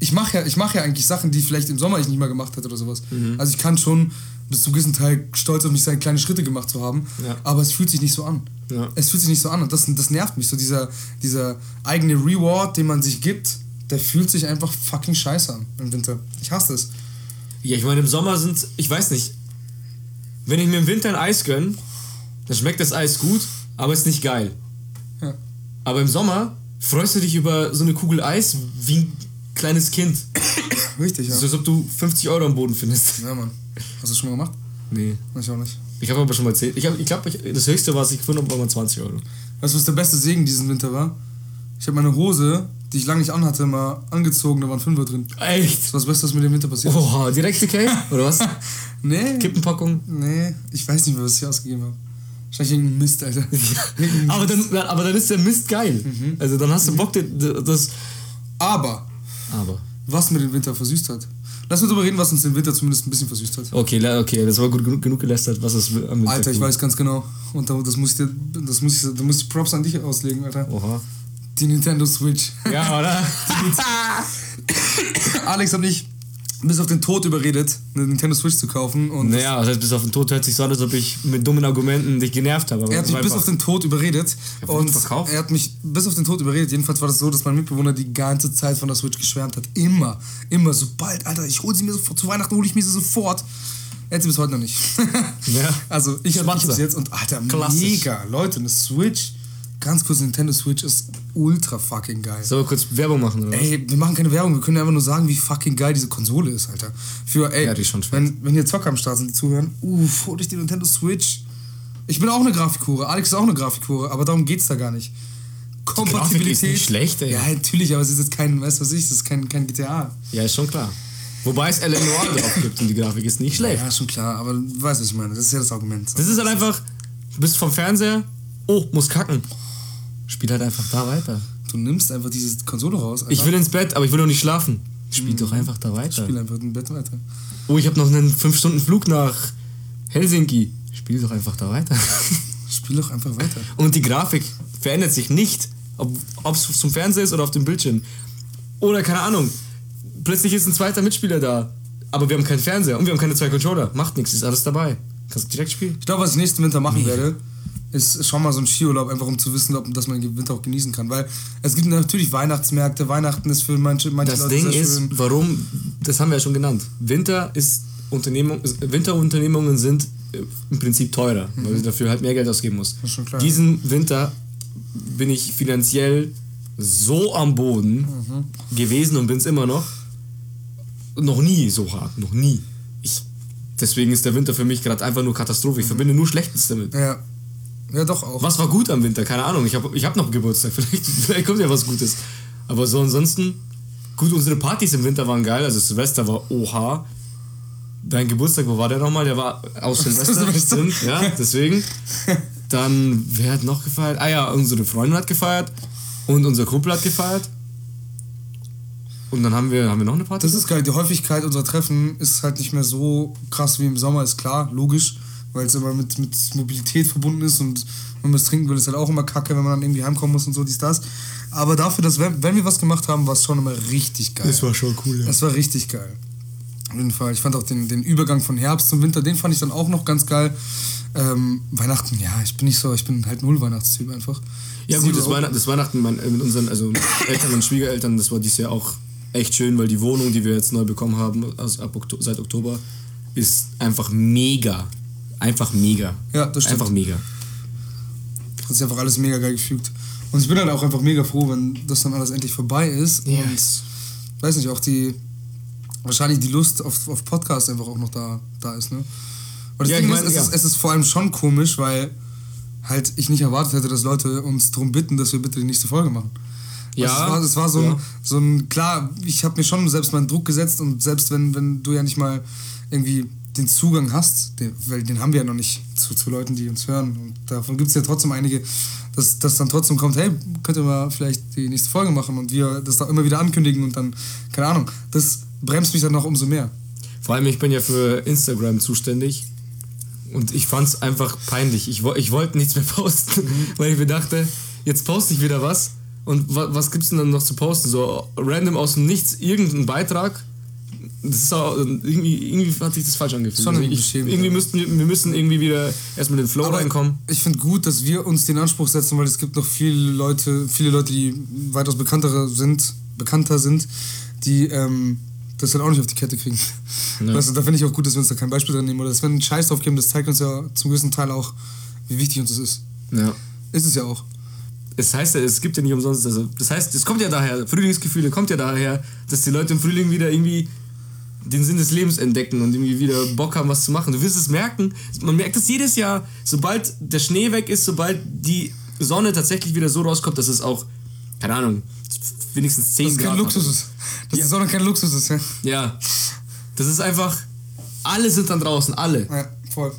Ich mache ja, ich mach ja eigentlich Sachen, die vielleicht im Sommer ich nicht mal gemacht hätte oder sowas. Mhm. Also ich kann schon bis zu einem gewissen Teil stolz auf mich sein, kleine Schritte gemacht zu haben, Ja. aber es fühlt sich nicht so an. Ja. Es fühlt sich nicht so an und das, das nervt mich. So dieser, dieser eigene Reward, den man sich gibt, der fühlt sich einfach fucking scheiße an im Winter. Ich hasse es. Ja, ich meine, im Sommer sind, ich weiß nicht, wenn ich mir im Winter ein Eis gönne, dann schmeckt das Eis gut, aber ist nicht geil. Ja. Aber im Sommer freust du dich über so eine Kugel Eis wie ein kleines Kind. Richtig, ja. So, als ob du 50 Euro am Boden findest. Ja, Mann. Hast du das schon mal gemacht? Nee. Ich auch nicht. Ich habe aber schon mal erzählt. Ich glaube, ich glaub, ich, das höchste, was ich gefunden habe, war mal 20 Euro. Weißt du, was der beste Segen diesen Winter war? Ich habe meine Hose, die ich lange nicht anhatte, mal angezogen, da waren Fünfer drin. Echt? Das war das Beste, was mir den Winter passiert ist. Oha, direkt okay? Oder was? Nee. Kippenpackung? Nee, ich weiß nicht mehr, was ich ausgegeben habe. Wahrscheinlich irgendein Mist, Alter. Aber dann, aber dann ist der Mist geil. Also dann hast du Bock, dir das. Aber, Aber. was mir den Winter versüßt hat. Lass uns darüber reden, was uns den Winter zumindest ein bisschen versüßt hat. Okay, okay, das war gut genug, genug gelästert, was es am Winter Alter, ich gut- weiß ganz genau. Und da- das muss ich dir, das muss ich, da muss ich Props an dich auslegen, Alter. Oha. Die Nintendo Switch. Ja, oder? Alex hat mich bis auf den Tod überredet, eine Nintendo Switch zu kaufen. Und naja, das heißt, bis auf den Tod hört sich so an, als ob ich mit dummen Argumenten dich genervt habe. er hat mich bis auf den Tod überredet. Ja, und verkauft? er hat mich bis auf den Tod überredet. Jedenfalls war das so, dass mein Mitbewohner die ganze Zeit von der Switch geschwärmt hat. Immer, immer, sobald, Alter, ich hole sie mir sofort, zu Weihnachten hole ich mir sie sofort. Er hat sie bis heute noch nicht. Ja. Also ich habe es jetzt und Alter, Klassisch. mega. Leute, eine Switch, ganz kurz, Nintendo Switch ist ultra fucking geil. Sollen wir kurz Werbung machen, oder? Ey, wir machen keine Werbung, wir können einfach nur sagen, wie fucking geil diese Konsole ist, Alter. Für, ey, Ja, die ist schon wenn, wenn hier Zocker am Start sind, die zuhören, uff, hol dich die Nintendo Switch. Ich bin auch eine Grafikhure, Alex ist auch eine Grafikhure, aber darum geht's da gar nicht. Kompatibilität. ist nicht schlecht, ey. Ja, natürlich, aber es ist jetzt kein, weißt du was ich, das ist kein, kein GTA. Ja, ist schon klar. Wobei es L.A. Noir drauf gibt und die Grafik ist nicht schlecht. Ja, schon klar, aber du weißt, was ich meine, das ist ja das Argument. Das ist halt einfach, du bist vom Fernseher, oh, muss kacken. Spiel halt einfach da weiter. Du nimmst einfach diese Konsole raus, Alter. Ich will ins Bett, aber ich will doch nicht schlafen. Spiel doch einfach da weiter. Spiel einfach im Bett weiter. Oh, ich habe noch einen 5-Stunden-Flug nach Helsinki. Spiel doch einfach da weiter. Spiel doch einfach weiter. Und die Grafik verändert sich nicht, ob es zum Fernseher ist oder auf dem Bildschirm. Oder keine Ahnung, plötzlich ist ein zweiter Mitspieler da, aber wir haben keinen Fernseher und wir haben keine zwei Controller. Macht nichts, ist alles dabei. Kannst du direkt spielen. Ich glaube, was ich nächsten Winter machen werde, ist schon mal so ein Skiurlaub, einfach um zu wissen, ob, dass man den Winter auch genießen kann. Weil es gibt natürlich Weihnachtsmärkte, Weihnachten ist für manche, manche Das Leute Ding sehr ist, schön. warum, das haben wir ja schon genannt. Winter ist Unternehmung, Winterunternehmungen sind äh, im Prinzip teurer, weil du dafür halt mehr Geld ausgeben musst. ist schon klar. Diesen Winter bin ich finanziell so am Boden Mhm. gewesen und bin es immer noch. Noch nie so hart, noch nie. Ich, deswegen ist der Winter für mich gerade einfach nur Katastrophe. Ich Mhm. verbinde nur Schlechtes damit. Ja. Ja, doch auch. Was war gut am Winter? Keine Ahnung. Ich habe ich hab noch Geburtstag. Vielleicht, vielleicht kommt ja was Gutes. Aber so ansonsten, gut, unsere Partys im Winter waren geil. Also Silvester war oha. Dein Geburtstag, wo war der nochmal? Der war aus Silvester. Stimmt, ja, deswegen. Dann, wer hat noch gefeiert? Ah ja, unsere Freundin hat gefeiert. Und unser Kumpel hat gefeiert. Und dann haben wir, haben wir noch eine Party? Das ist geil. Die Häufigkeit unserer Treffen ist halt nicht mehr so krass wie im Sommer, ist klar, logisch, weil es immer mit, mit Mobilität verbunden ist und wenn man es trinken will, ist halt auch immer kacke, wenn man dann irgendwie heimkommen muss und so, dies, das. Aber dafür, dass wenn, wenn wir was gemacht haben, war es schon immer richtig geil. das war schon cool, ja. Das war richtig geil. Auf jeden Fall. Ich fand auch den, den Übergang von Herbst zum Winter, den fand ich dann auch noch ganz geil. Ähm, Weihnachten, ja, ich bin nicht so, ich bin halt null Weihnachtstyp einfach. Ja gut, das, Weihnacht, das Weihnachten mein, äh, mit unseren also Eltern und Schwiegereltern, das war dieses Jahr auch echt schön, weil die Wohnung, die wir jetzt neu bekommen haben, also ab Okto seit Oktober, ist einfach mega. Einfach mega. Ja, das stimmt. Einfach mega. hat sich einfach alles mega geil gefügt. Und ich bin halt auch einfach mega froh, wenn das dann alles endlich vorbei ist. Und weiß nicht, auch die, wahrscheinlich die Lust auf, auf Podcast einfach auch noch da, da ist, ne? Und das Ja, Ding ich ist, mein, es, ja. ist, es ist vor allem schon komisch, weil halt ich nicht erwartet hätte, dass Leute uns darum bitten, dass wir bitte die nächste Folge machen. Ja, Also es war, es war so, ja. ein, so ein, klar, ich habe mir schon selbst meinen Druck gesetzt und selbst wenn, wenn du ja nicht mal irgendwie den Zugang hast, den, weil den haben wir ja noch nicht zu, zu Leuten, die uns hören. Und davon gibt es ja trotzdem einige, dass das dann trotzdem kommt, hey, könnt ihr mal vielleicht die nächste Folge machen und wir das da immer wieder ankündigen und dann, keine Ahnung, das bremst mich dann noch umso mehr. Vor allem, ich bin ja für Instagram zuständig. Und ich fand's einfach peinlich. Ich, ich wollte nichts mehr posten, weil ich mir dachte, jetzt poste ich wieder was. Und wa was gibt's denn dann noch zu posten? So random aus dem Nichts irgendein Beitrag. Das ist auch, irgendwie, irgendwie hat sich das falsch angefühlt. Schon Also irgendwie ich, irgendwie ja. müssten wir, wir müssen irgendwie wieder erstmal in den Flow Aber reinkommen. Ich finde gut, dass wir uns den Anspruch setzen, weil es gibt noch viele Leute, viele Leute, die weitaus bekanntere sind, bekannter sind, die ähm, das dann auch nicht auf die Kette kriegen. Ja. Weißt du, da finde ich auch gut, dass wir uns da kein Beispiel dran nehmen oder dass wir einen Scheiß drauf geben, das zeigt uns ja zum gewissen Teil auch, wie wichtig uns das ist. Ja. Ist es ja auch. Es heißt ja, es gibt ja nicht umsonst, also das heißt, es kommt ja daher, Frühlingsgefühle kommt ja daher, dass die Leute im Frühling wieder irgendwie den Sinn des Lebens entdecken und irgendwie wieder Bock haben, was zu machen. Du wirst es merken, man merkt es jedes Jahr, sobald der Schnee weg ist, sobald die Sonne tatsächlich wieder so rauskommt, dass es auch, keine Ahnung, wenigstens 10 Dass es Grad kein hat. Luxus ist. Dass Ja. die Sonne kein Luxus ist, ja. Ja, das ist einfach, Alle sind dann draußen, alle. Ja, voll.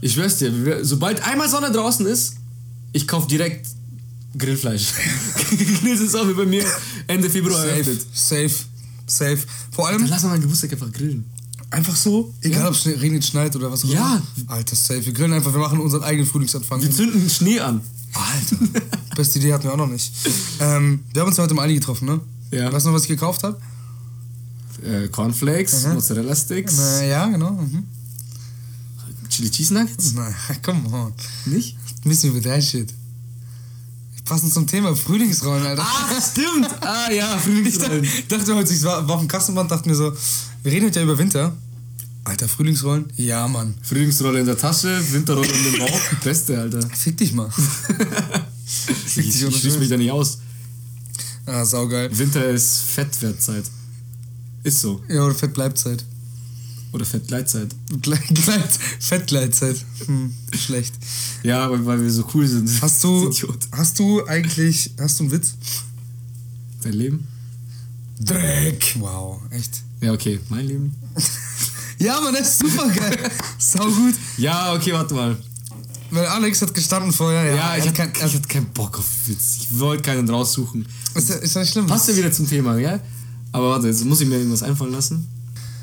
Ich schwör's dir, sobald einmal Sonne draußen ist, ich kauf direkt Grillfleisch. Grillsaison wie bei mir Ende Februar Safe, eröffnet. safe, safe. Vor Dann allem lass mal meinen Geburtstag einfach grillen. einfach so, egal Ja. ob es regnet, schneit oder was auch Ja. immer. Alter, safe. Wir grillen einfach, wir machen unseren eigenen Frühlingsanfang. Wir zünden Schnee an. Alter, beste Idee hatten wir auch noch nicht. Ähm, wir haben uns heute im Aldi getroffen, ne? Ja. Weißt du noch, was ich gekauft habe? Äh, Cornflakes, Mhm. Mozzarella Sticks, Na, ja, genau. Mhm. Chili Cheese Nuggets. Na, come on. Nicht? Müssen wir that shit. Passend zum Thema Frühlingsrollen, Alter. Ah, stimmt. Ah ja, Ich Frühlingsrollen. dachte, dachte heute, ich war, war auf dem Kassenband, dachte mir so, wir reden heute ja über Winter. Alter, Frühlingsrollen? Ja, Mann. Frühlingsrolle in der Tasche, Winterrolle in den Bauch. Beste, Alter. Fick dich mal. Ich, dich ich, ich schließe mich da nicht aus. Ah, saugeil. Winter ist Fettwertzeit. Ist so. Ja, oder Fettbleibzeit. Oder Fettleitzeit. Gleit, Gleit, Fettgleitzeit. Hm, schlecht. Ja, weil, weil wir so cool sind. Hast du, hast du eigentlich, hast du einen Witz? Dein Leben? Dreck. Wow, echt. Ja, okay. Mein Leben? Ja, Mann, das ist super geil. Sau gut. Ja, okay, warte mal. Weil Alex hat gestanden vorher. Ja, Ja, ich, hat hatte, kein, ich hatte keinen Bock auf Witz. Ich wollte keinen raussuchen. ist, ja, ist ja schlimm. Passt ja wieder zum Thema, ja? Aber warte, jetzt muss ich mir irgendwas einfallen lassen.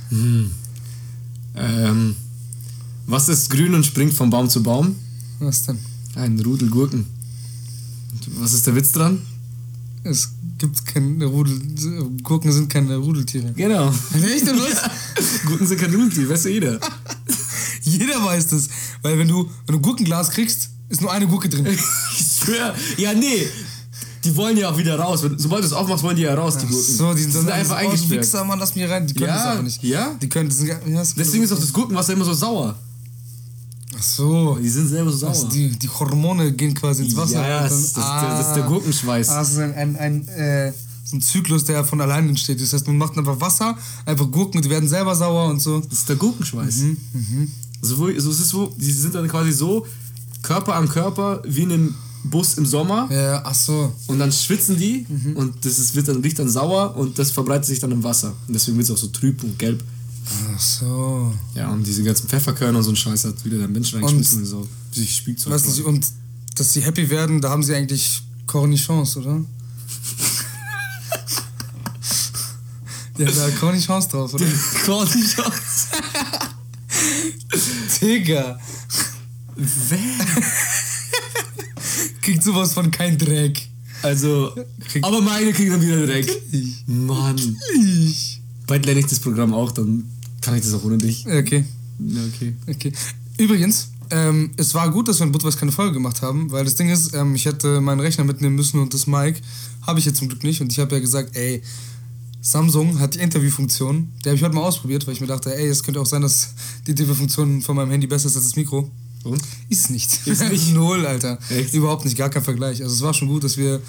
Hm. Ähm, was ist grün und springt von Baum zu Baum? Was denn? Ein Rudel Gurken. Und was ist der Witz dran? Es gibt keine Rudel. Gurken sind keine Rudeltiere. Genau. Echt, oder was? Gurken sind kein Rudeltier, weiß ja jeder. Jeder weiß das. Weil wenn du, wenn du Gurkenglas kriegst, ist nur eine Gurke drin. Ich schwör. Ja, nee. Die wollen ja auch wieder raus. Sobald du es aufmachst, wollen die ja raus, die Gurken. So, die sind, sind einfach oh, eingesperrt. Wichser, Mann, lass mich rein. Die können Ja, das aber nicht. ja. Die können, die sind, ja, ist- Deswegen ist auch das Gurkenwasser immer so sauer. Ach so. Die sind selber so sauer. Also die, die Hormone gehen quasi ins Wasser. Ja, und das, das, ist der, das ist der Gurkenschweiß. Ah, das ist ein, ein, ein, äh, so ein Zyklus, der von allein entsteht. Das heißt, man macht einfach Wasser, einfach Gurken, die werden selber sauer und so. Das ist der Gurkenschweiß. Mhm, So, wo, so es ist wo, die sind dann quasi so Körper an Körper wie in einem Bus im Sommer Ja, ach so. und dann schwitzen die Mhm. und das ist, wird dann, riecht dann sauer und das verbreitet sich dann im Wasser. Und deswegen wird es auch so trüb und gelb. Ach so. Ja, und diese ganzen Pfefferkörner und so ein Scheiß hat wieder der Mensch reingeschmissen und so. Sich Spielzeug. Weißt du, und dass sie happy werden, da haben sie eigentlich Cornichons, oder? Die haben da Cornichons drauf, oder? Cornichons. Digga. Wer? Kriegt sowas von kein Dreck. Also, aber meine kriegen dann wieder Dreck. Ich. Mann. Ich. Bald lerne ich das Programm auch, dann kann ich das auch ohne dich. Okay. Ja, okay. Okay. Übrigens, ähm, es war gut, dass wir in Budweis keine Folge gemacht haben, weil das Ding ist, ähm, ich hätte meinen Rechner mitnehmen müssen und das Mic habe ich jetzt zum Glück nicht. Und ich habe ja gesagt, ey, Samsung hat die Interviewfunktion. Die habe ich heute mal ausprobiert, weil ich mir dachte, ey, es könnte auch sein, dass die Interviewfunktion von meinem Handy besser ist als das Mikro. Und? Ist nicht. Ist nicht? Null, Alter. Echt? Überhaupt nicht, gar kein Vergleich. Also es war schon gut, dass wir.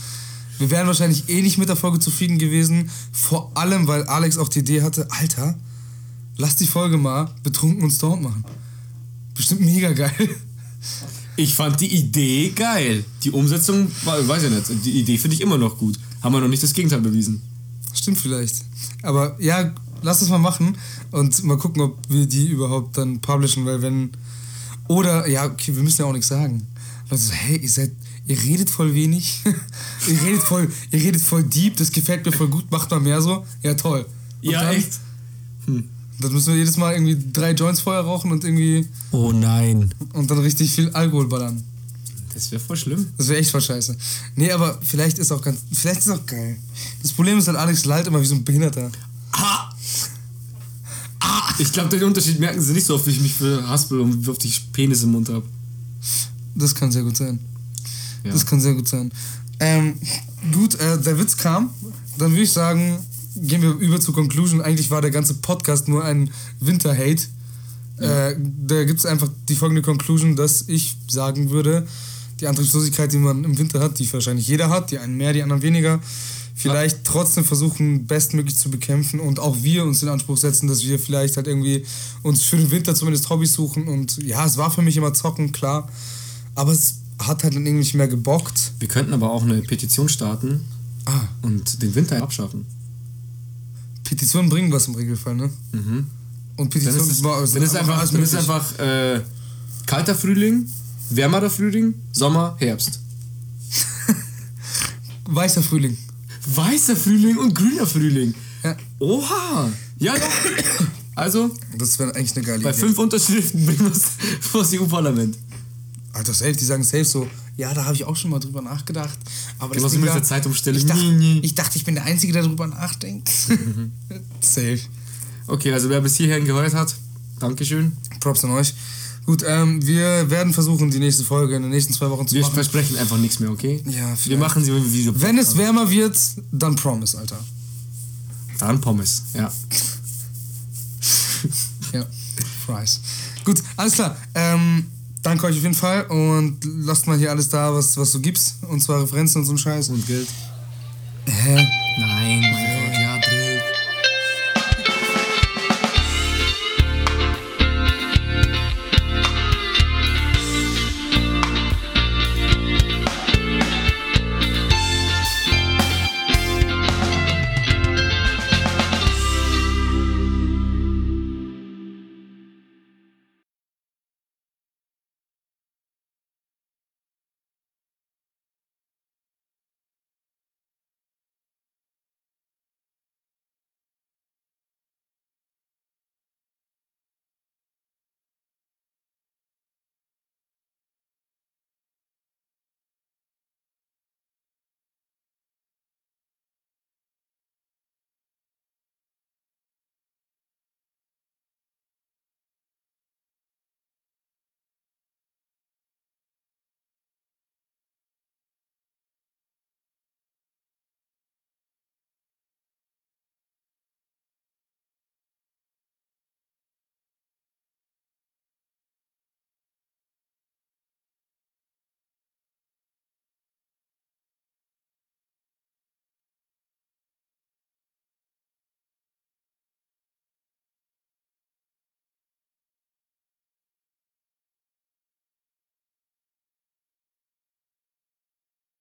Wir wären wahrscheinlich eh nicht mit der Folge zufrieden gewesen. Vor allem, weil Alex auch die Idee hatte, Alter, lass die Folge mal betrunken und stoned machen. Bestimmt mega geil. Ich fand die Idee geil. Die Umsetzung, war- weiß ich nicht. Die Idee finde ich immer noch gut. Haben wir noch nicht das Gegenteil bewiesen. Stimmt vielleicht. Aber ja, lass das mal machen und mal gucken, ob wir die überhaupt dann publishen, weil wenn. Oder, ja, okay, wir müssen ja auch nichts sagen. Leute so, hey, ihr seid. Ihr redet voll wenig. ihr, redet voll, ihr redet voll deep, das gefällt mir voll gut, macht mal mehr so. Ja, toll. Und Ja, dann, echt? Dann müssen wir jedes Mal irgendwie drei Joints vorher rauchen und irgendwie. Oh nein. Und dann richtig viel Alkohol ballern. Das wäre voll schlimm. Das wäre echt voll scheiße. Nee, aber vielleicht ist auch ganz. Vielleicht ist auch geil. Das Problem ist halt, Alex lallt immer wie so ein Behinderter. Ah! Ich glaube, den Unterschied merken sie nicht so oft, wie ich mich für haspel und wie oft ich Penis im Mund habe. Das kann sehr gut sein. Ja. Das kann sehr gut sein. Ähm, gut, äh, der Witz kam. Dann würde ich sagen, gehen wir über zur Conclusion. Eigentlich war der ganze Podcast nur ein Winter-Hate. Äh, da gibt es einfach die folgende Conclusion, dass ich sagen würde, die Antriebslosigkeit, die man im Winter hat, die wahrscheinlich jeder hat, die einen mehr, die anderen weniger, vielleicht trotzdem versuchen, bestmöglich zu bekämpfen und auch wir uns den Anspruch setzen, dass wir vielleicht halt irgendwie uns für den Winter zumindest Hobbys suchen. Und ja, es war für mich immer zocken, klar. Aber es hat halt dann irgendwie nicht mehr gebockt. Wir könnten aber auch eine Petition starten Ah, und den Winter abschaffen. Petitionen bringen was im Regelfall, ne? Mhm. Und Petition Dann ist, war- dann ist einfach, dann ist einfach äh, kalter Frühling, wärmerer Frühling, Sommer, Herbst. Weißer Frühling. Weißer Frühling und grüner Frühling. Ja. Oha! Ja, ja. Also, Das wäre eigentlich eine geile bei Idee. fünf Unterschriften bringen wir es vor das EU-Parlament. Alter, safe, die sagen safe so, ja, da habe ich auch schon mal drüber nachgedacht. Aber Genauso Ding mit der Zeitumstellung. Ich dachte, Nie, nie. ich dachte, ich bin der Einzige, der darüber nachdenkt. Mhm. safe. Okay, also wer bis hierhin gehört hat, Dankeschön. Props an euch. Gut, ähm, wir werden versuchen, die nächste Folge in den nächsten zwei Wochen zu Wir machen. versprechen einfach nichts mehr, okay? Ja, Wir vielleicht. machen sie, wie wir Wenn es wärmer wird, dann Promise, Alter. Dann Pommes, ja. Ja, Fries. Gut, alles klar. Ähm, danke euch auf jeden Fall und lasst mal hier alles da, was, was du gibst. Und zwar Referenzen und so ein Scheiß. Und Geld. Hä? Nein, mein